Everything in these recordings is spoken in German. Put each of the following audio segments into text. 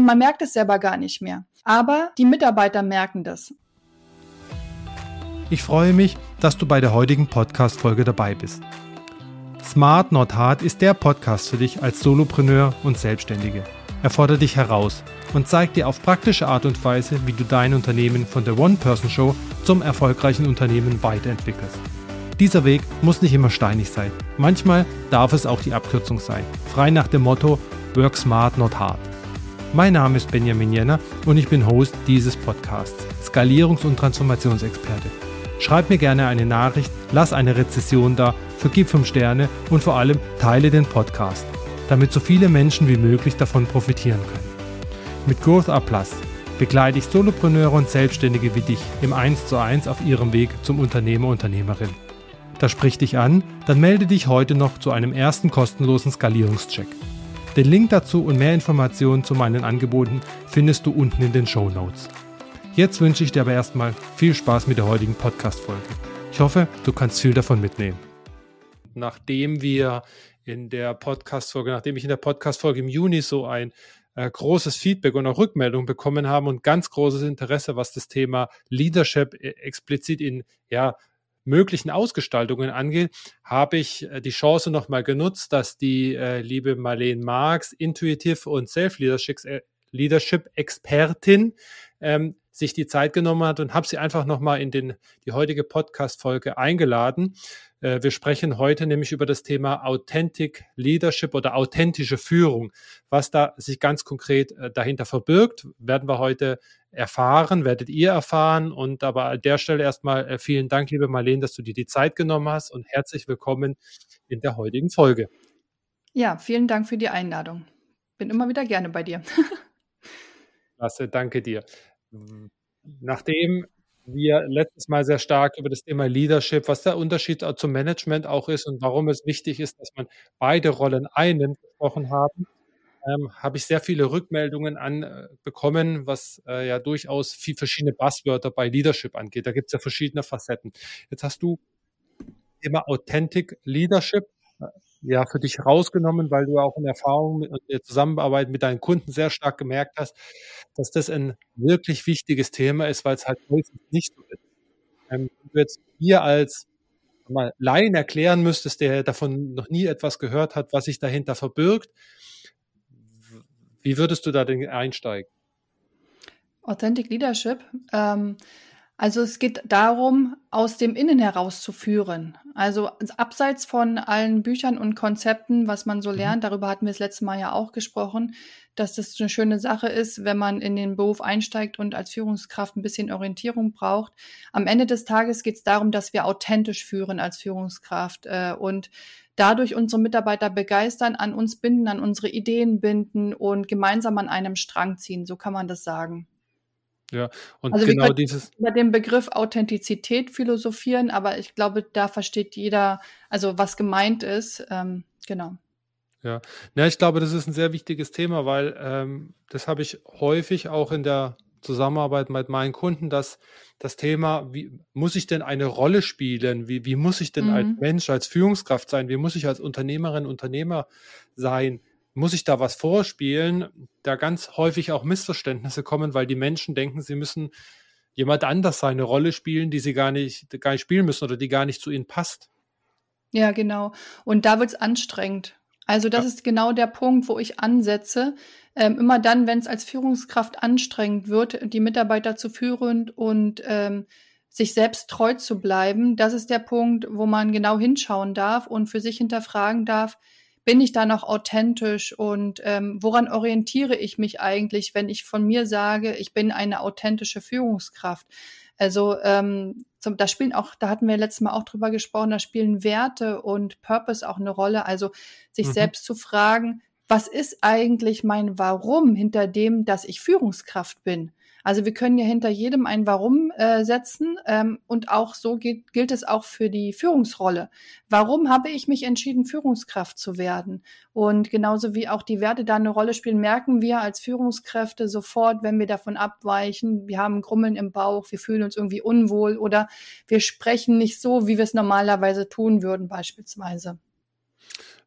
und man merkt es selber gar nicht mehr. Aber die Mitarbeiter merken das. Ich freue mich, dass du bei der heutigen Podcast-Folge dabei bist. Smart Not Hard ist der Podcast für dich als Solopreneur und Selbstständige. Er fordert dich heraus und zeigt dir auf praktische Art und Weise, wie du dein Unternehmen von der One-Person-Show zum erfolgreichen Unternehmen weiterentwickelst. Dieser Weg muss nicht immer steinig sein. Manchmal darf es auch die Abkürzung sein. Frei nach dem Motto Work Smart Not Hard. Mein Name ist Benjamin Jenner und ich bin Host dieses Podcasts, Skalierungs- und Transformationsexperte. Schreib mir gerne eine Nachricht, lass eine Rezession da, vergib 5 Sterne und vor allem teile den Podcast, damit so viele Menschen wie möglich davon profitieren können. Mit Growth Up Plus begleite ich Solopreneure und Selbstständige wie dich im 1 zu 1 auf ihrem Weg zum Unternehmer, Unternehmerin. Das spricht dich an, dann melde dich heute noch zu einem ersten kostenlosen Skalierungscheck. Den Link dazu und mehr Informationen zu meinen Angeboten findest du unten in den Show Notes. Jetzt wünsche ich dir aber erstmal viel Spaß mit der heutigen Podcast-Folge. Ich hoffe, du kannst viel davon mitnehmen. Nachdem wir in der Podcast-Folge, nachdem ich in der Podcast-Folge im Juni so ein äh, großes Feedback und auch Rückmeldung bekommen haben und ganz großes Interesse, was das Thema Leadership äh, explizit in ja, möglichen Ausgestaltungen angeht, habe ich äh, die Chance nochmal genutzt, dass die äh, liebe Marlene Marx, Intuitive und Self-Leadership-Expertin, ähm, sich die Zeit genommen hat und habe sie einfach nochmal in den, die heutige Podcast-Folge eingeladen. Äh, wir sprechen heute nämlich über das Thema Authentic Leadership oder authentische Führung. Was da sich ganz konkret äh, dahinter verbirgt, werden wir heute erfahren, werdet ihr erfahren. Und aber an der Stelle erstmal äh, vielen Dank, liebe Marlene, dass du dir die Zeit genommen hast und herzlich willkommen in der heutigen Folge. Ja, vielen Dank für die Einladung. Bin immer wieder gerne bei dir. Klasse, danke dir. Nachdem wir letztes Mal sehr stark über das Thema Leadership, was der Unterschied zum Management auch ist und warum es wichtig ist, dass man beide Rollen einnimmt, gesprochen haben, ähm, habe ich sehr viele Rückmeldungen anbekommen, äh, was äh, ja durchaus viel verschiedene Buzzwörter bei Leadership angeht. Da gibt es ja verschiedene Facetten. Jetzt hast du Thema Authentic Leadership ja für dich rausgenommen, weil du auch in Erfahrung und der Zusammenarbeit mit deinen Kunden sehr stark gemerkt hast, dass das ein wirklich wichtiges Thema ist, weil es halt häufig nicht so ist. Ähm, wenn du jetzt hier als mal Laien erklären müsstest, der davon noch nie etwas gehört hat, was sich dahinter verbirgt, wie würdest du da denn einsteigen? Authentic Leadership. Ähm, also es geht darum, aus dem Innen heraus zu führen. Also abseits von allen Büchern und Konzepten, was man so mhm. lernt, darüber hatten wir das letzte Mal ja auch gesprochen, dass das eine schöne Sache ist, wenn man in den Beruf einsteigt und als Führungskraft ein bisschen Orientierung braucht. Am Ende des Tages geht es darum, dass wir authentisch führen als Führungskraft äh, und dadurch unsere Mitarbeiter begeistern, an uns binden, an unsere Ideen binden und gemeinsam an einem Strang ziehen. So kann man das sagen. Ja, und also genau dieses. Über den Begriff Authentizität philosophieren, aber ich glaube, da versteht jeder, also was gemeint ist. Ähm, genau. Ja. ja, ich glaube, das ist ein sehr wichtiges Thema, weil ähm, das habe ich häufig auch in der Zusammenarbeit mit meinen Kunden, dass das Thema, wie muss ich denn eine Rolle spielen? Wie, wie muss ich denn mhm. als Mensch, als Führungskraft sein? Wie muss ich als Unternehmerin, Unternehmer sein? Muss ich da was vorspielen, da ganz häufig auch Missverständnisse kommen, weil die Menschen denken, sie müssen jemand anders seine Rolle spielen, die sie gar nicht, gar nicht spielen müssen oder die gar nicht zu ihnen passt. Ja, genau. Und da wird es anstrengend. Also das ja. ist genau der Punkt, wo ich ansetze. Ähm, immer dann, wenn es als Führungskraft anstrengend wird, die Mitarbeiter zu führen und ähm, sich selbst treu zu bleiben, das ist der Punkt, wo man genau hinschauen darf und für sich hinterfragen darf, bin ich da noch authentisch und ähm, woran orientiere ich mich eigentlich, wenn ich von mir sage, ich bin eine authentische Führungskraft? Also ähm, zum, da spielen auch, da hatten wir letztes Mal auch drüber gesprochen, da spielen Werte und Purpose auch eine Rolle. Also sich mhm. selbst zu fragen, was ist eigentlich mein Warum hinter dem, dass ich Führungskraft bin? Also wir können ja hinter jedem ein Warum äh, setzen ähm, und auch so gilt, gilt es auch für die Führungsrolle. Warum habe ich mich entschieden, Führungskraft zu werden? Und genauso wie auch die Werte da eine Rolle spielen, merken wir als Führungskräfte sofort, wenn wir davon abweichen, wir haben Grummeln im Bauch, wir fühlen uns irgendwie unwohl oder wir sprechen nicht so, wie wir es normalerweise tun würden beispielsweise.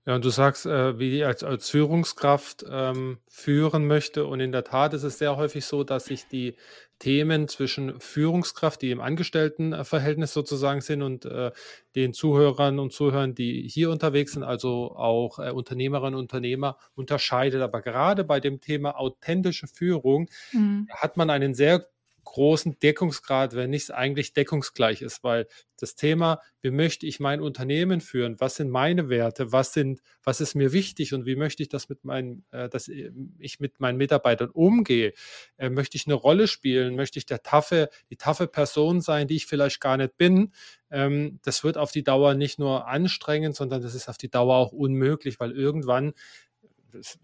Ja, und du sagst, äh, wie ich als, als Führungskraft ähm, führen möchte. Und in der Tat ist es sehr häufig so, dass sich die Themen zwischen Führungskraft, die im Angestelltenverhältnis sozusagen sind, und äh, den Zuhörern und Zuhörern, die hier unterwegs sind, also auch äh, Unternehmerinnen und Unternehmer, unterscheidet. Aber gerade bei dem Thema authentische Führung mhm. hat man einen sehr großen Deckungsgrad, wenn nicht eigentlich deckungsgleich ist, weil das Thema, wie möchte ich mein Unternehmen führen, was sind meine Werte, was sind, was ist mir wichtig? Und wie möchte ich das mit meinen, äh, dass ich mit meinen Mitarbeitern umgehe, äh, möchte ich eine Rolle spielen, möchte ich der taffe, die taffe Person sein, die ich vielleicht gar nicht bin, ähm, das wird auf die Dauer nicht nur anstrengend, sondern das ist auf die Dauer auch unmöglich, weil irgendwann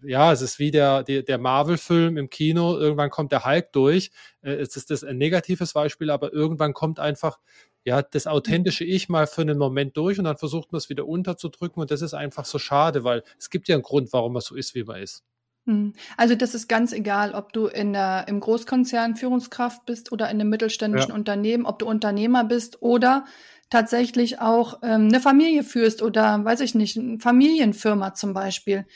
ja, es ist wie der, der, der Marvel-Film im Kino, irgendwann kommt der Hulk durch. Äh, es ist das ein negatives Beispiel, aber irgendwann kommt einfach ja das authentische Ich mal für einen Moment durch und dann versucht man es wieder unterzudrücken und das ist einfach so schade, weil es gibt ja einen Grund, warum man so ist, wie man ist. Hm. Also das ist ganz egal, ob du in der, im Großkonzern Führungskraft bist oder in einem mittelständischen ja. Unternehmen, ob du Unternehmer bist oder tatsächlich auch ähm, eine Familie führst oder weiß ich nicht, eine Familienfirma zum Beispiel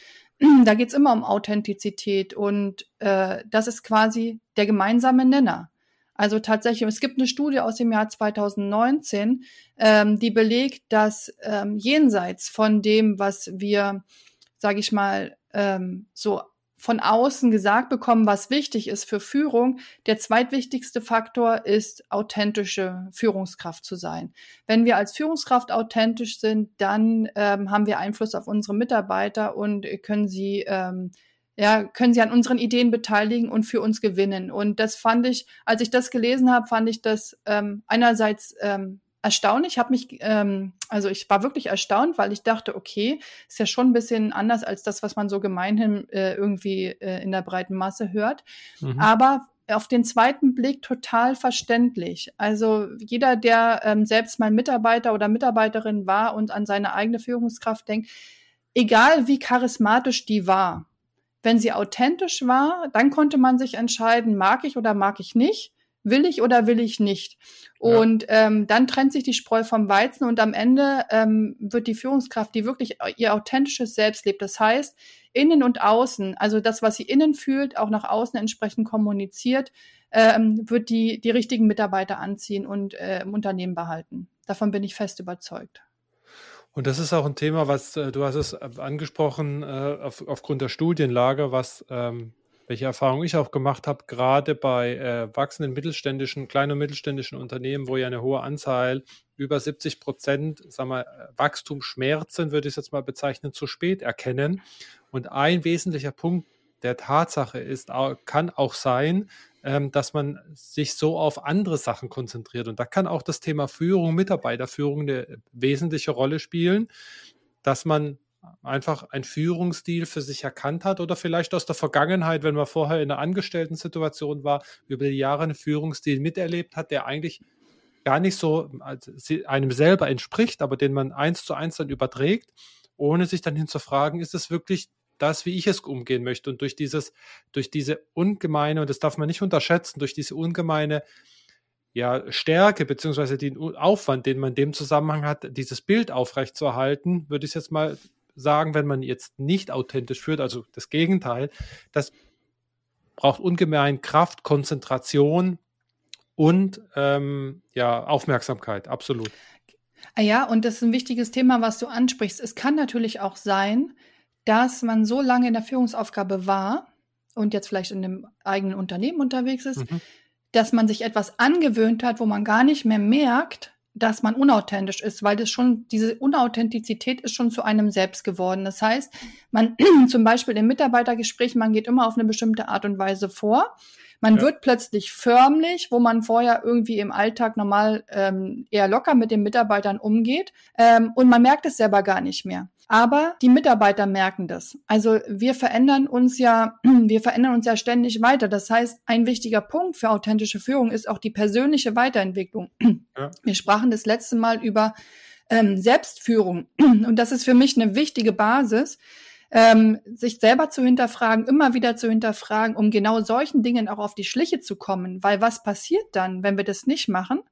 da geht es immer um Authentizität und äh, das ist quasi der gemeinsame Nenner. Also tatsächlich, es gibt eine Studie aus dem Jahr 2019, ähm, die belegt, dass ähm, jenseits von dem, was wir, sage ich mal, ähm, so von außen gesagt bekommen, was wichtig ist für Führung. Der zweitwichtigste Faktor ist, authentische Führungskraft zu sein. Wenn wir als Führungskraft authentisch sind, dann ähm, haben wir Einfluss auf unsere Mitarbeiter und können sie ähm, ja, können sie an unseren Ideen beteiligen und für uns gewinnen. Und das fand ich, als ich das gelesen habe, fand ich das ähm, einerseits ähm, erstaunlich. Ich habe mich, ähm, also ich war wirklich erstaunt, weil ich dachte, okay, ist ja schon ein bisschen anders als das, was man so gemeinhin äh, irgendwie äh, in der breiten Masse hört. Mhm. Aber auf den zweiten Blick total verständlich. Also jeder, der ähm, selbst mal Mitarbeiter oder Mitarbeiterin war und an seine eigene Führungskraft denkt, egal wie charismatisch die war, wenn sie authentisch war, dann konnte man sich entscheiden, mag ich oder mag ich nicht will ich oder will ich nicht? Ja. Und ähm, dann trennt sich die Spreu vom Weizen und am Ende ähm, wird die Führungskraft, die wirklich ihr authentisches Selbst lebt, das heißt innen und außen, also das, was sie innen fühlt, auch nach außen entsprechend kommuniziert, ähm, wird die die richtigen Mitarbeiter anziehen und äh, im Unternehmen behalten. Davon bin ich fest überzeugt. Und das ist auch ein Thema, was äh, du hast es äh, angesprochen äh, auf, aufgrund der Studienlage, was ähm, welche Erfahrung ich auch gemacht habe, gerade bei äh, wachsenden mittelständischen, kleinen und mittelständischen Unternehmen, wo ja eine hohe Anzahl, über 70 Prozent, sagen wir, Wachstumsschmerzen, würde ich es jetzt mal bezeichnen, zu spät erkennen. Und ein wesentlicher Punkt der Tatsache ist, kann auch sein, ähm, dass man sich so auf andere Sachen konzentriert. Und da kann auch das Thema Führung, Mitarbeiterführung eine wesentliche Rolle spielen, dass man einfach ein Führungsstil für sich erkannt hat oder vielleicht aus der Vergangenheit, wenn man vorher in einer Angestellten-Situation war, über die Jahre einen Führungsstil miterlebt hat, der eigentlich gar nicht so einem selber entspricht, aber den man eins zu eins dann überträgt, ohne sich dann hinzufragen, ist es wirklich das, wie ich es umgehen möchte. Und durch dieses, durch diese ungemeine, und das darf man nicht unterschätzen, durch diese ungemeine ja, Stärke beziehungsweise den Aufwand, den man in dem Zusammenhang hat, dieses Bild aufrechtzuerhalten, würde ich jetzt mal sagen, wenn man jetzt nicht authentisch führt, also das Gegenteil, das braucht ungemein Kraft, Konzentration und ähm, ja, Aufmerksamkeit, absolut. Ah ja, und das ist ein wichtiges Thema, was du ansprichst. Es kann natürlich auch sein, dass man so lange in der Führungsaufgabe war und jetzt vielleicht in einem eigenen Unternehmen unterwegs ist, mhm. dass man sich etwas angewöhnt hat, wo man gar nicht mehr merkt, dass man unauthentisch ist, weil das schon, diese Unauthentizität ist schon zu einem selbst geworden. Das heißt, man zum Beispiel im Mitarbeitergespräch, man geht immer auf eine bestimmte Art und Weise vor. Man ja. wird plötzlich förmlich, wo man vorher irgendwie im Alltag normal ähm, eher locker mit den Mitarbeitern umgeht. Ähm, und man merkt es selber gar nicht mehr. Aber die Mitarbeiter merken das. Also wir verändern uns ja, wir verändern uns ja ständig weiter. Das heißt, ein wichtiger Punkt für authentische Führung ist auch die persönliche Weiterentwicklung. Ja. Wir sprachen das letzte Mal über ähm, Selbstführung. Und das ist für mich eine wichtige Basis, ähm, sich selber zu hinterfragen, immer wieder zu hinterfragen, um genau solchen Dingen auch auf die Schliche zu kommen. Weil was passiert dann, wenn wir das nicht machen?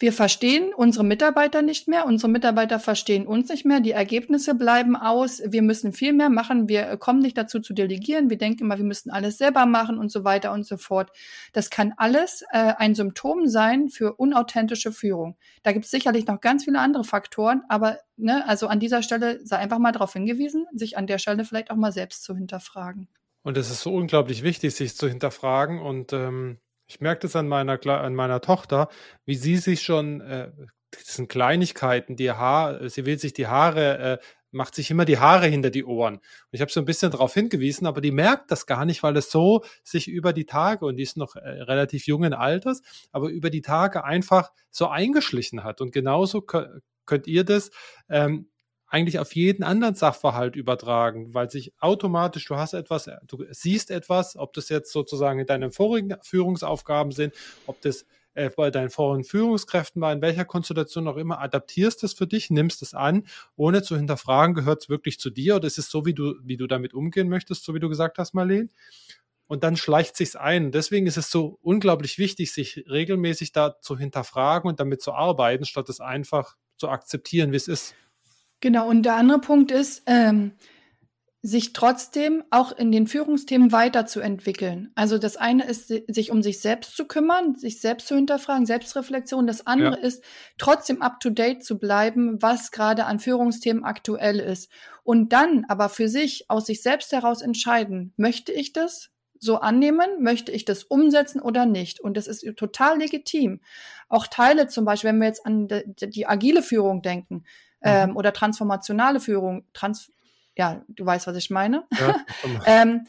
Wir verstehen unsere Mitarbeiter nicht mehr, unsere Mitarbeiter verstehen uns nicht mehr, die Ergebnisse bleiben aus, wir müssen viel mehr machen, wir kommen nicht dazu zu delegieren, wir denken immer, wir müssen alles selber machen und so weiter und so fort. Das kann alles äh, ein Symptom sein für unauthentische Führung. Da gibt es sicherlich noch ganz viele andere Faktoren, aber ne, also an dieser Stelle sei einfach mal darauf hingewiesen, sich an der Stelle vielleicht auch mal selbst zu hinterfragen. Und es ist so unglaublich wichtig, sich zu hinterfragen und ähm ich merke das an meiner, an meiner Tochter, wie sie sich schon, äh, das sind Kleinigkeiten, die Haar, sie will sich die Haare, äh, macht sich immer die Haare hinter die Ohren. Und ich habe so ein bisschen darauf hingewiesen, aber die merkt das gar nicht, weil es so sich über die Tage, und die ist noch äh, relativ jungen Alters, aber über die Tage einfach so eingeschlichen hat. Und genauso könnt ihr das ähm, eigentlich auf jeden anderen Sachverhalt übertragen, weil sich automatisch, du hast etwas, du siehst etwas, ob das jetzt sozusagen in deinen vorigen Führungsaufgaben sind, ob das äh, bei deinen vorigen Führungskräften war, in welcher Konstellation auch immer, adaptierst es für dich, nimmst es an, ohne zu hinterfragen, gehört es wirklich zu dir oder ist es so, wie du, wie du damit umgehen möchtest, so wie du gesagt hast, Marlene? Und dann schleicht sich's ein. Deswegen ist es so unglaublich wichtig, sich regelmäßig da zu hinterfragen und damit zu arbeiten, statt es einfach zu akzeptieren, wie es ist. Genau, und der andere Punkt ist, ähm, sich trotzdem auch in den Führungsthemen weiterzuentwickeln. Also das eine ist, sich um sich selbst zu kümmern, sich selbst zu hinterfragen, Selbstreflexion. Das andere ja. ist, trotzdem up-to-date zu bleiben, was gerade an Führungsthemen aktuell ist. Und dann aber für sich, aus sich selbst heraus entscheiden, möchte ich das so annehmen, möchte ich das umsetzen oder nicht. Und das ist total legitim. Auch Teile zum Beispiel, wenn wir jetzt an die, die agile Führung denken, ähm, mhm. oder transformationale Führung, trans ja, du weißt, was ich meine, ja, ähm,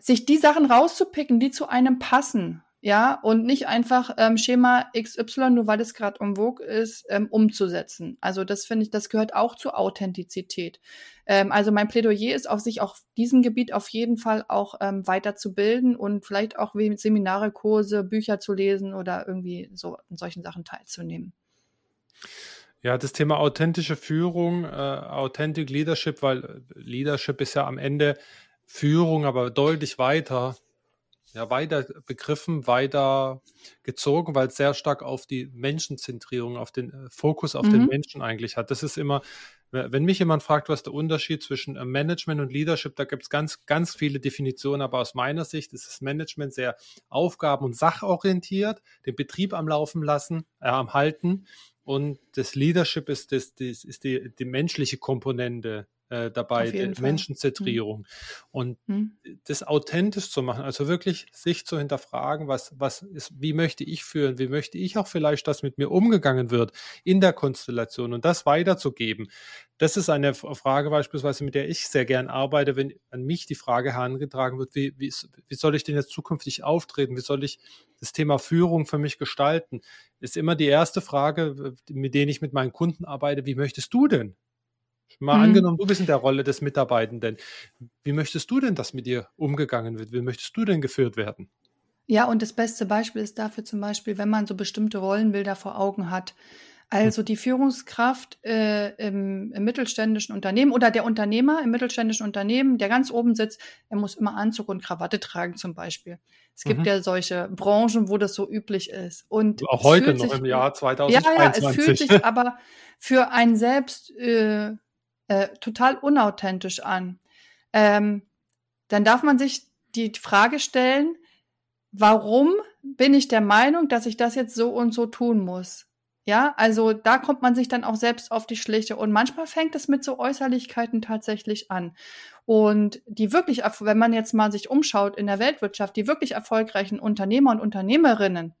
sich die Sachen rauszupicken, die zu einem passen, ja, und nicht einfach ähm, Schema XY, nur weil es gerade um Vogue ist, ähm, umzusetzen. Also das finde ich, das gehört auch zur Authentizität. Ähm, also mein Plädoyer ist auf sich auf diesem Gebiet auf jeden Fall auch ähm, weiterzubilden und vielleicht auch wie Seminare, Kurse, Bücher zu lesen oder irgendwie so in solchen Sachen teilzunehmen. Ja, das Thema authentische Führung, äh, Authentic Leadership, weil äh, Leadership ist ja am Ende Führung, aber deutlich weiter, ja, weiter begriffen, weiter gezogen, weil es sehr stark auf die Menschenzentrierung, auf den äh, Fokus auf mhm. den Menschen eigentlich hat. Das ist immer, wenn mich jemand fragt, was der Unterschied zwischen äh, Management und Leadership, da gibt es ganz, ganz viele Definitionen, aber aus meiner Sicht ist das Management sehr aufgaben- und sachorientiert, den Betrieb am Laufen lassen, äh, am Halten und das Leadership ist, das, das ist die, die menschliche Komponente äh, dabei. Menschenzentrierung. Hm. Und hm. das authentisch zu machen, also wirklich sich zu hinterfragen, was, was ist, wie möchte ich führen, wie möchte ich auch vielleicht, dass mit mir umgegangen wird in der Konstellation und das weiterzugeben. Das ist eine Frage beispielsweise, mit der ich sehr gern arbeite, wenn an mich die Frage herangetragen wird, wie, wie, wie soll ich denn jetzt zukünftig auftreten? Wie soll ich das Thema Führung für mich gestalten? Ist immer die erste Frage, mit der ich mit meinen Kunden arbeite, wie möchtest du denn? Mal mhm. angenommen, du bist in der Rolle des Mitarbeitenden. Wie möchtest du denn, dass mit dir umgegangen wird? Wie möchtest du denn geführt werden? Ja, und das beste Beispiel ist dafür zum Beispiel, wenn man so bestimmte Rollenbilder vor Augen hat. Also die Führungskraft äh, im, im, mittelständischen Unternehmen oder der Unternehmer im mittelständischen Unternehmen, der ganz oben sitzt, er muss immer Anzug und Krawatte tragen zum Beispiel. Es gibt mhm. ja solche Branchen, wo das so üblich ist. Und auch heute noch sich, im Jahr 2022. Ja, ja, es fühlt sich aber für einen selbst äh, äh, total unauthentisch an. Ähm, dann darf man sich die Frage stellen, warum bin ich der Meinung, dass ich das jetzt so und so tun muss? Ja, also da kommt man sich dann auch selbst auf die Schliche. Und manchmal fängt es mit so Äußerlichkeiten tatsächlich an. Und die wirklich, wenn man jetzt mal sich umschaut in der Weltwirtschaft, die wirklich erfolgreichen Unternehmer und Unternehmerinnen,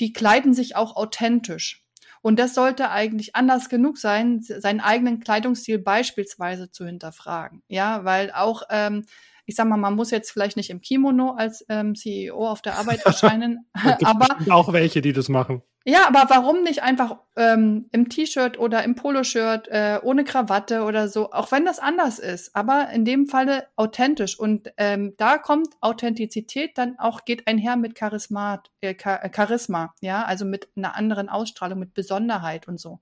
die kleiden sich auch authentisch. Und das sollte eigentlich anders genug sein, seinen eigenen Kleidungsstil beispielsweise zu hinterfragen. Ja, weil auch, ähm, ich sag mal, man muss jetzt vielleicht nicht im Kimono als ähm, CEO auf der Arbeit erscheinen, aber auch welche, die das machen. Ja, aber warum nicht einfach ähm, im T-Shirt oder im Poloshirt äh, ohne Krawatte oder so, auch wenn das anders ist, aber in dem Falle authentisch. Und ähm, da kommt Authentizität dann auch, geht einher mit Charisma, äh, Charisma, ja, also mit einer anderen Ausstrahlung, mit Besonderheit und so.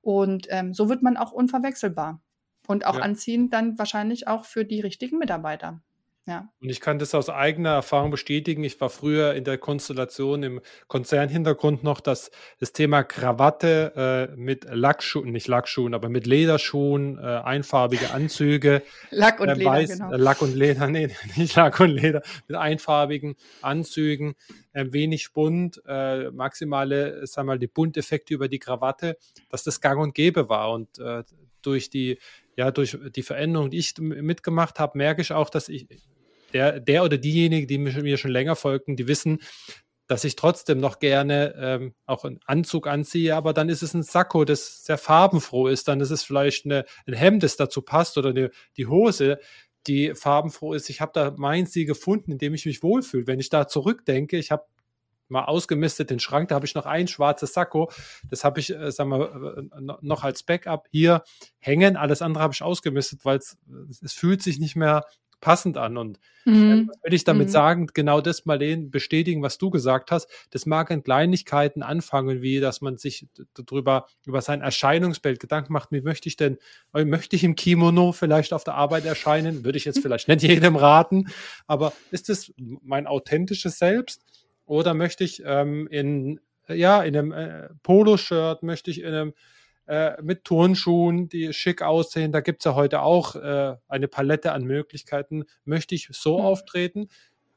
Und ähm, so wird man auch unverwechselbar und auch ja. anziehend dann wahrscheinlich auch für die richtigen Mitarbeiter. Ja. Und ich kann das aus eigener Erfahrung bestätigen. Ich war früher in der Konstellation im Konzernhintergrund noch, dass das Thema Krawatte äh, mit Lackschuhen, nicht Lackschuhen, aber mit Lederschuhen, äh, einfarbige Anzüge. Lack und äh, Leder, weiß, genau. äh, Lack und Leder, nee, nicht Lack und Leder, mit einfarbigen Anzügen, äh, wenig bunt, äh, maximale, sagen wir mal, die Bunteffekte über die Krawatte, dass das gang und gäbe war. Und durch die ja, durch die Veränderung, die ich mitgemacht habe, merke ich auch, dass ich, der, der oder diejenige, die mir schon länger folgen, die wissen, dass ich trotzdem noch gerne ähm, auch einen Anzug anziehe, aber dann ist es ein Sakko, das sehr farbenfroh ist, dann ist es vielleicht eine, ein Hemd, das dazu passt oder eine, die Hose, die farbenfroh ist. Ich habe da mein Ziel gefunden, in dem ich mich wohlfühle. Wenn ich da zurückdenke, ich habe mal ausgemistet den Schrank, da habe ich noch ein schwarzes Sakko, das habe ich, äh, sagen wir, äh, noch als Backup hier hängen. Alles andere habe ich ausgemistet, weil es fühlt sich nicht mehr passend an. Und mhm. was will ich damit mhm. sagen? Genau das, Marlene, bestätigen, was du gesagt hast. Das mag in Kleinigkeiten anfangen, wie dass man sich darüber, über sein Erscheinungsbild Gedanken macht, wie möchte ich denn, äh, möchte ich im Kimono vielleicht auf der Arbeit erscheinen? Würde ich jetzt vielleicht nicht jedem raten, aber ist es mein authentisches Selbst? Oder möchte ich ähm, in, ja, in einem äh, Poloshirt, möchte ich in einem äh, mit Turnschuhen, die schick aussehen, da gibt es ja heute auch äh, eine Palette an Möglichkeiten, möchte ich so mhm. auftreten,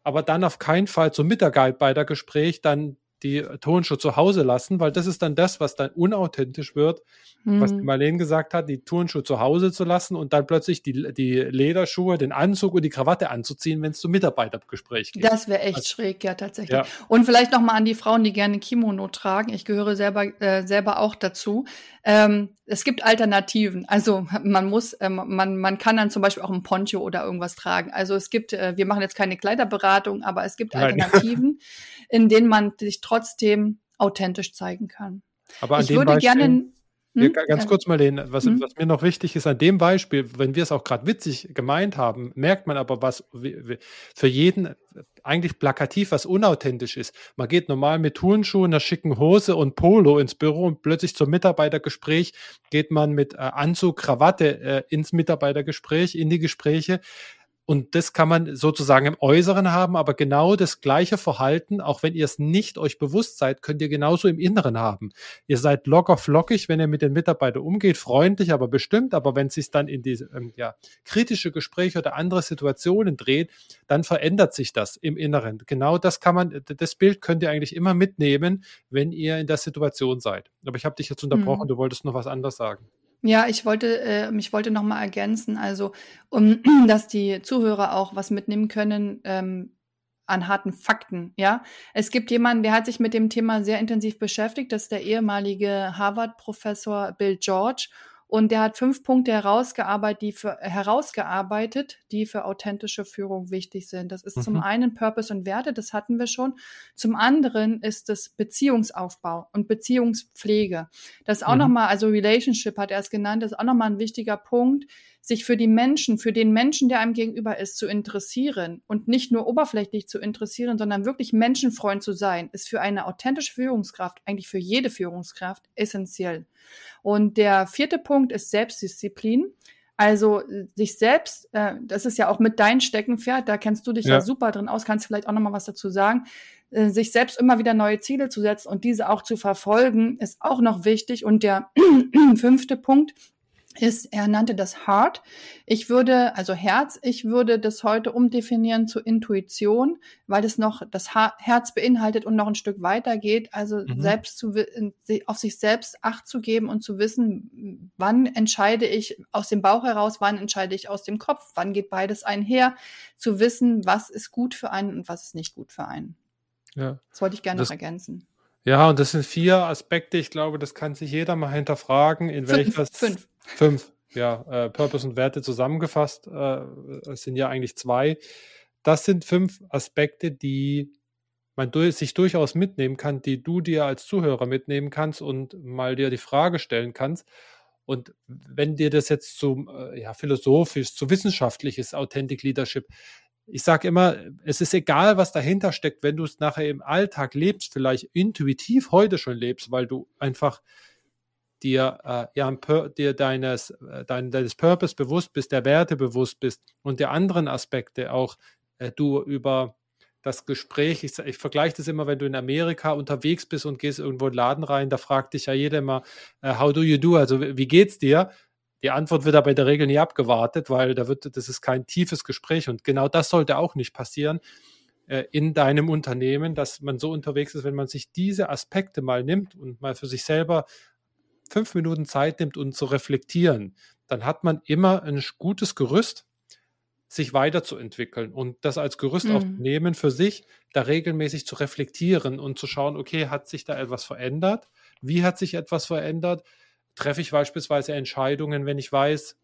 aber dann auf keinen Fall zum Mitarbeitergespräch dann die Turnschuhe zu Hause lassen, weil das ist dann das, was dann unauthentisch wird, mhm. was Marlene gesagt hat, die Turnschuhe zu Hause zu lassen und dann plötzlich die, die Lederschuhe, den Anzug und die Krawatte anzuziehen, wenn es zum Mitarbeitergespräch geht. Das wäre echt also, schräg, ja, tatsächlich. Ja. Und vielleicht nochmal an die Frauen, die gerne Kimono tragen. Ich gehöre selber, äh, selber auch dazu. Ähm, es gibt Alternativen. Also man muss, ähm, man, man kann dann zum Beispiel auch ein Poncho oder irgendwas tragen. Also es gibt, äh, wir machen jetzt keine Kleiderberatung, aber es gibt Alternativen, in denen man sich trotzdem authentisch zeigen kann. Aber an ich würde Beispiel, gerne hm? Ganz kurz, Marlene, was, hm? was mir noch wichtig ist an dem Beispiel, wenn wir es auch gerade witzig gemeint haben, merkt man aber, was für jeden eigentlich plakativ, was unauthentisch ist. Man geht normal mit Turnschuhen, einer schicken Hose und Polo ins Büro und plötzlich zum Mitarbeitergespräch geht man mit äh, Anzug, Krawatte äh, ins Mitarbeitergespräch, in die Gespräche. Und das kann man sozusagen im Äußeren haben, aber genau das gleiche Verhalten, auch wenn ihr es nicht euch bewusst seid, könnt ihr genauso im Inneren haben. Ihr seid locker flockig, wenn ihr mit den Mitarbeitern umgeht, freundlich, aber bestimmt. Aber wenn es sich dann in diese ähm, ja, kritische Gespräche oder andere Situationen dreht, dann verändert sich das im Inneren. Genau das kann man, das Bild könnt ihr eigentlich immer mitnehmen, wenn ihr in der Situation seid. Aber ich habe dich jetzt unterbrochen, mhm. du wolltest noch was anderes sagen. Ja, ich wollte, äh, ich wollte noch mal ergänzen, also um, dass die Zuhörer auch was mitnehmen können ähm, an harten Fakten. Ja, es gibt jemanden, der hat sich mit dem Thema sehr intensiv beschäftigt. Das ist der ehemalige Harvard-Professor Bill George und der hat fünf Punkte herausgearbeitet, die für, herausgearbeitet, die für authentische Führung wichtig sind. Das ist mhm. zum einen Purpose und Werte, das hatten wir schon. Zum anderen ist es Beziehungsaufbau und Beziehungspflege. Das ist auch mhm. nochmal, also Relationship hat er es genannt, das ist auch nochmal ein wichtiger Punkt, sich für die Menschen, für den Menschen, der einem gegenüber ist, zu interessieren und nicht nur oberflächlich zu interessieren, sondern wirklich Menschenfreund zu sein, ist für eine authentische Führungskraft, eigentlich für jede Führungskraft, essentiell. Und der vierte Punkt ist Selbstdisziplin. Also sich selbst, äh, das ist ja auch mit dein Steckenpferd, da kennst du dich ja, ja super drin aus, kannst vielleicht auch noch mal was dazu sagen. Äh, sich selbst immer wieder neue Ziele zu setzen und diese auch zu verfolgen, ist auch noch wichtig. Und der fünfte Punkt ist, er nannte das Heart. Ich würde, also Herz, ich würde das heute umdefinieren zu Intuition, weil es noch das Herz beinhaltet und noch ein Stück weiter geht. Also mhm. selbst zu, auf sich selbst Acht zu geben und zu wissen, wann entscheide ich aus dem Bauch heraus, wann entscheide ich aus dem Kopf, wann geht beides einher, zu wissen, was ist gut für einen und was ist nicht gut für einen. Ja. Das wollte ich gerne das, noch ergänzen. Ja, und das sind vier Aspekte. Ich glaube, das kann sich jeder mal hinterfragen, in fünf, welches. Fünf. Fünf, ja. Äh, Purpose und Werte zusammengefasst. Äh, es sind ja eigentlich zwei. Das sind fünf Aspekte, die man durch, sich durchaus mitnehmen kann, die du dir als Zuhörer mitnehmen kannst und mal dir die Frage stellen kannst. Und wenn dir das jetzt zu äh, ja, philosophisch, zu wissenschaftlich ist, Authentic Leadership, ich sage immer, es ist egal, was dahinter steckt, wenn du es nachher im Alltag lebst, vielleicht intuitiv heute schon lebst, weil du einfach dir, äh, ja, dir deines, äh, dein, deines Purpose bewusst bist, der Werte bewusst bist und der anderen Aspekte auch äh, du über das Gespräch, ich, ich vergleiche das immer, wenn du in Amerika unterwegs bist und gehst irgendwo in den Laden rein, da fragt dich ja jeder immer, uh, how do you do? Also wie geht's dir? Die Antwort wird aber in der Regel nie abgewartet, weil da wird, das ist kein tiefes Gespräch und genau das sollte auch nicht passieren äh, in deinem Unternehmen, dass man so unterwegs ist, wenn man sich diese Aspekte mal nimmt und mal für sich selber fünf Minuten Zeit nimmt, um zu reflektieren, dann hat man immer ein gutes Gerüst, sich weiterzuentwickeln und das als Gerüst mhm. auch nehmen für sich, da regelmäßig zu reflektieren und zu schauen, okay, hat sich da etwas verändert? Wie hat sich etwas verändert? Treffe ich beispielsweise Entscheidungen, wenn ich weiß,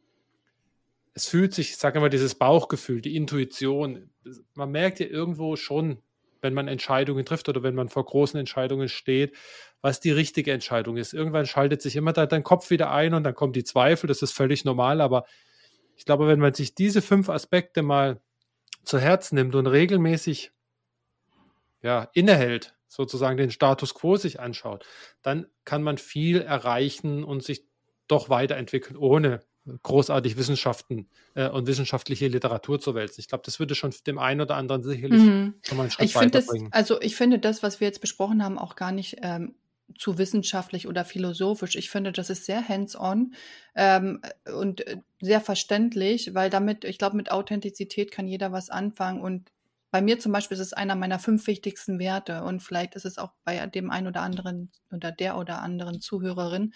es fühlt sich, ich sage immer, dieses Bauchgefühl, die Intuition, man merkt ja irgendwo schon, wenn man Entscheidungen trifft oder wenn man vor großen Entscheidungen steht, was die richtige Entscheidung ist. Irgendwann schaltet sich immer da dein Kopf wieder ein und dann kommen die Zweifel, das ist völlig normal, aber ich glaube, wenn man sich diese fünf Aspekte mal zu Herzen nimmt und regelmäßig ja, innehält, sozusagen den Status quo sich anschaut, dann kann man viel erreichen und sich doch weiterentwickeln, ohne großartig Wissenschaften äh, und wissenschaftliche Literatur zu wälzen. Ich glaube, das würde schon dem einen oder anderen sicherlich mhm. schon mal einen Schritt ich weiterbringen. Das, also ich finde das, was wir jetzt besprochen haben, auch gar nicht ähm, zu wissenschaftlich oder philosophisch. Ich finde, das ist sehr hands-on ähm, und äh, sehr verständlich, weil damit, ich glaube, mit Authentizität kann jeder was anfangen und bei mir zum Beispiel ist es einer meiner fünf wichtigsten Werte und vielleicht ist es auch bei dem einen oder anderen oder der oder anderen Zuhörerin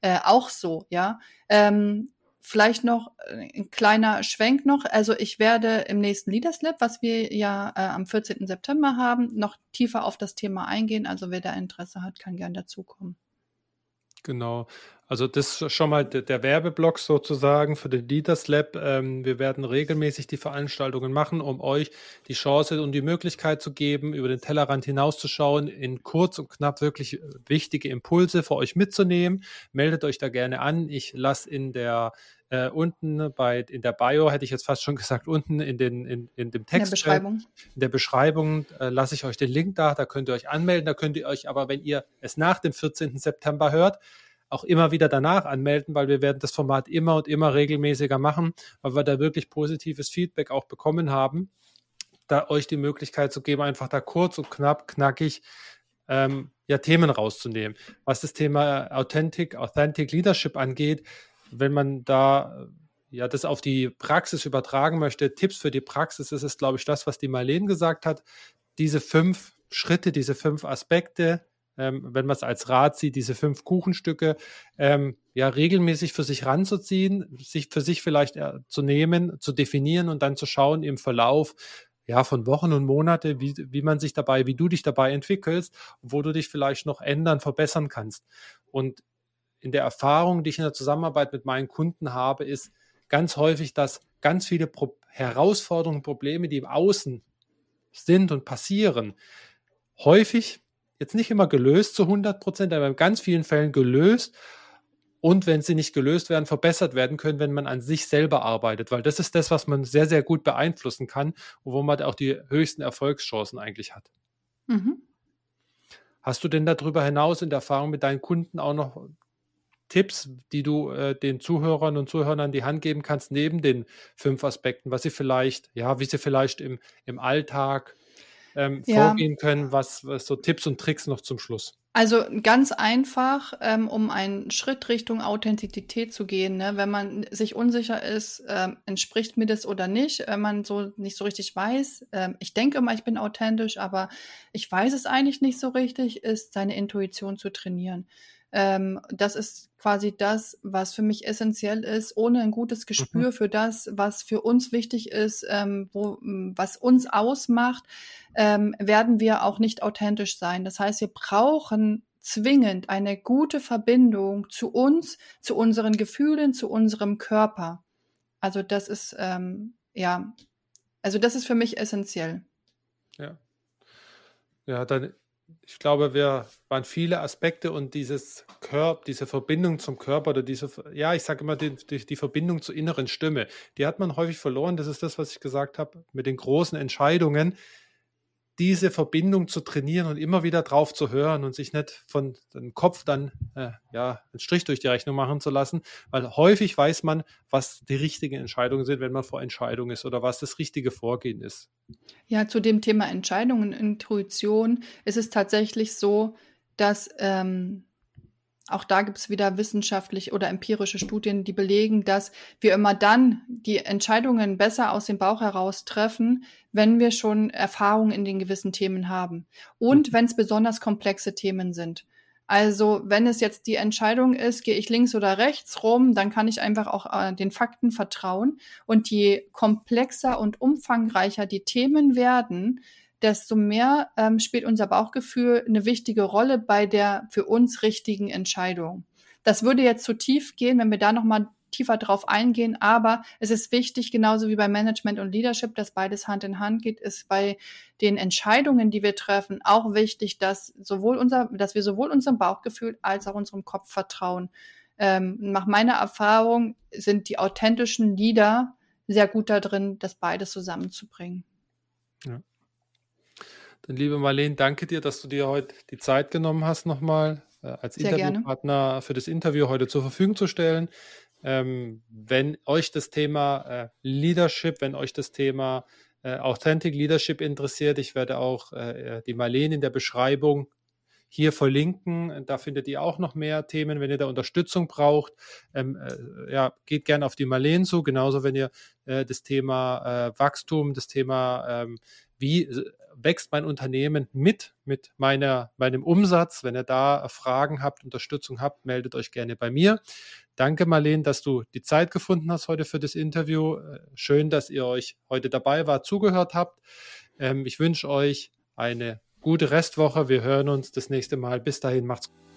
äh, auch so, ja. Ähm, Vielleicht noch äh, ein kleiner Schwenk noch. Also ich werde im nächsten Leaders Lab, was wir ja äh, am 14. September haben, noch tiefer auf das Thema eingehen. Also wer da Interesse hat, kann gern dazukommen. Genau. Also das ist schon mal der, Werbeblock sozusagen für den Leaders Lab. Ähm, wir werden regelmäßig die Veranstaltungen machen, um euch die Chance und die Möglichkeit zu geben, über den Tellerrand hinauszuschauen, in kurz und knapp wirklich wichtige Impulse für euch mitzunehmen. Meldet euch da gerne an. Ich lasse in der äh, unten bei in der Bio hätte ich jetzt fast schon gesagt unten in den in, in dem Text in der Beschreibung, in der Beschreibung äh, lasse ich euch den Link da. Da könnt ihr euch anmelden. Da könnt ihr euch aber, wenn ihr es nach dem 14. September hört, auch immer wieder danach anmelden, weil wir werden das Format immer und immer regelmäßiger machen, weil wir da wirklich positives Feedback auch bekommen haben, da euch die Möglichkeit zu geben, einfach da kurz und knapp, knackig ähm, ja, Themen rauszunehmen. Was das Thema Authentic, Authentic Leadership angeht, wenn man da ja das auf die Praxis übertragen möchte, Tipps für die Praxis, ist es, glaube ich, das, was die Marlene gesagt hat. Diese fünf Schritte, diese fünf Aspekte, ähm, wenn man es als Rat sieht, diese fünf Kuchenstücke ähm, ja regelmäßig für sich ranzuziehen, sich für sich vielleicht äh, zu nehmen, zu definieren und dann zu schauen im Verlauf ja, von Wochen und Monate, wie, wie man sich dabei, wie du dich dabei entwickelst, wo du dich vielleicht noch ändern, verbessern kannst. Und in der Erfahrung, die ich in der Zusammenarbeit mit meinen Kunden habe, ist ganz häufig, dass ganz viele Pro Herausforderungen, Probleme, die im Außen sind und passieren, häufig jetzt nicht immer gelöst zu 100 Prozent, aber in ganz vielen Fällen gelöst und wenn sie nicht gelöst werden, verbessert werden können, wenn man an sich selber arbeitet, weil das ist das, was man sehr, sehr gut beeinflussen kann und wo man auch die höchsten Erfolgschancen eigentlich hat. Mhm. Hast du denn darüber hinaus in der Erfahrung mit deinen Kunden auch noch Tipps, die du äh, den Zuhörern und Zuhörern an die Hand geben kannst, neben den fünf Aspekten, was sie vielleicht, ja, wie sie vielleicht im, im Alltag ähm, ja. vorgehen können? Was, was so Tipps und Tricks noch zum Schluss? Also ganz einfach, ähm, um einen Schritt Richtung Authentizität zu gehen, ne? wenn man sich unsicher ist, ähm, entspricht mir das oder nicht, wenn man so nicht so richtig weiß, ähm, ich denke immer, ich bin authentisch, aber ich weiß es eigentlich nicht so richtig, ist seine Intuition zu trainieren. Ähm, das ist quasi das, was für mich essentiell ist, ohne ein gutes Gespür mhm. für das, was für uns wichtig ist, ähm, wo, was uns ausmacht, ähm, werden wir auch nicht authentisch sein. Das heißt, wir brauchen zwingend eine gute Verbindung zu uns, zu unseren Gefühlen, zu unserem Körper. Also das ist ähm, ja, also das ist für mich essentiell. Ja. Ja, dann ich glaube, wir waren viele Aspekte und dieses Körper, diese Verbindung zum Körper oder diese, ja, ich sage immer, die, die, die, Verbindung zur inneren Stimme, die hat man häufig verloren. Das ist das, was ich gesagt habe mit den großen Entscheidungen. Diese Verbindung zu trainieren und immer wieder drauf zu hören und sich nicht von dem Kopf dann äh, ja einen Strich durch die Rechnung machen zu lassen, weil häufig weiß man, was die richtigen Entscheidungen sind, wenn man vor Entscheidung ist oder was das richtige Vorgehen ist. Ja, zu dem Thema Entscheidungen, Intuition ist es tatsächlich so, dass ähm, auch da gibt es wieder wissenschaftlich oder empirische Studien, die belegen, dass wir immer dann die Entscheidungen besser aus dem Bauch heraus treffen, wenn wir schon Erfahrungen in den gewissen Themen haben und mhm. wenn es besonders komplexe Themen sind. Also wenn es jetzt die Entscheidung ist, gehe ich links oder rechts rum, dann kann ich einfach auch äh, den Fakten vertrauen. Und je komplexer und umfangreicher die Themen werden, desto mehr ähm, spielt unser Bauchgefühl eine wichtige Rolle bei der für uns richtigen Entscheidung. Das würde jetzt zu tief gehen, wenn wir da nochmal tiefer drauf eingehen, aber es ist wichtig, genauso wie bei Management und Leadership, dass beides Hand in Hand geht, ist bei den Entscheidungen, die wir treffen, auch wichtig, dass sowohl unser, dass wir sowohl unserem Bauchgefühl als auch unserem Kopf vertrauen. Ähm, nach meiner Erfahrung sind die authentischen Leader sehr gut da drin, das beides zusammenzubringen. Ja. Dann, liebe Marlene, danke dir, dass du dir heute die Zeit genommen hast, nochmal äh, als Sehr Interviewpartner gerne. für das Interview heute zur Verfügung zu stellen. Ähm, wenn euch das Thema äh, Leadership, wenn euch das Thema äh, Authentic Leadership interessiert, ich werde auch äh, die Marlene in der Beschreibung hier verlinken. Da findet ihr auch noch mehr Themen, wenn ihr da Unterstützung braucht. Ähm, äh, ja, geht gerne auf die Marlene zu. Genauso, wenn ihr äh, das Thema äh, Wachstum, das Thema ähm, wie wächst mein Unternehmen mit, mit meiner, meinem Umsatz. Wenn ihr da Fragen habt, Unterstützung habt, meldet euch gerne bei mir. Danke, Marlene, dass du die Zeit gefunden hast heute für das Interview. Äh, schön, dass ihr euch heute dabei wart, zugehört habt. Ähm, ich wünsche euch eine gute Restwoche. Wir hören uns das nächste Mal. Bis dahin, macht's gut.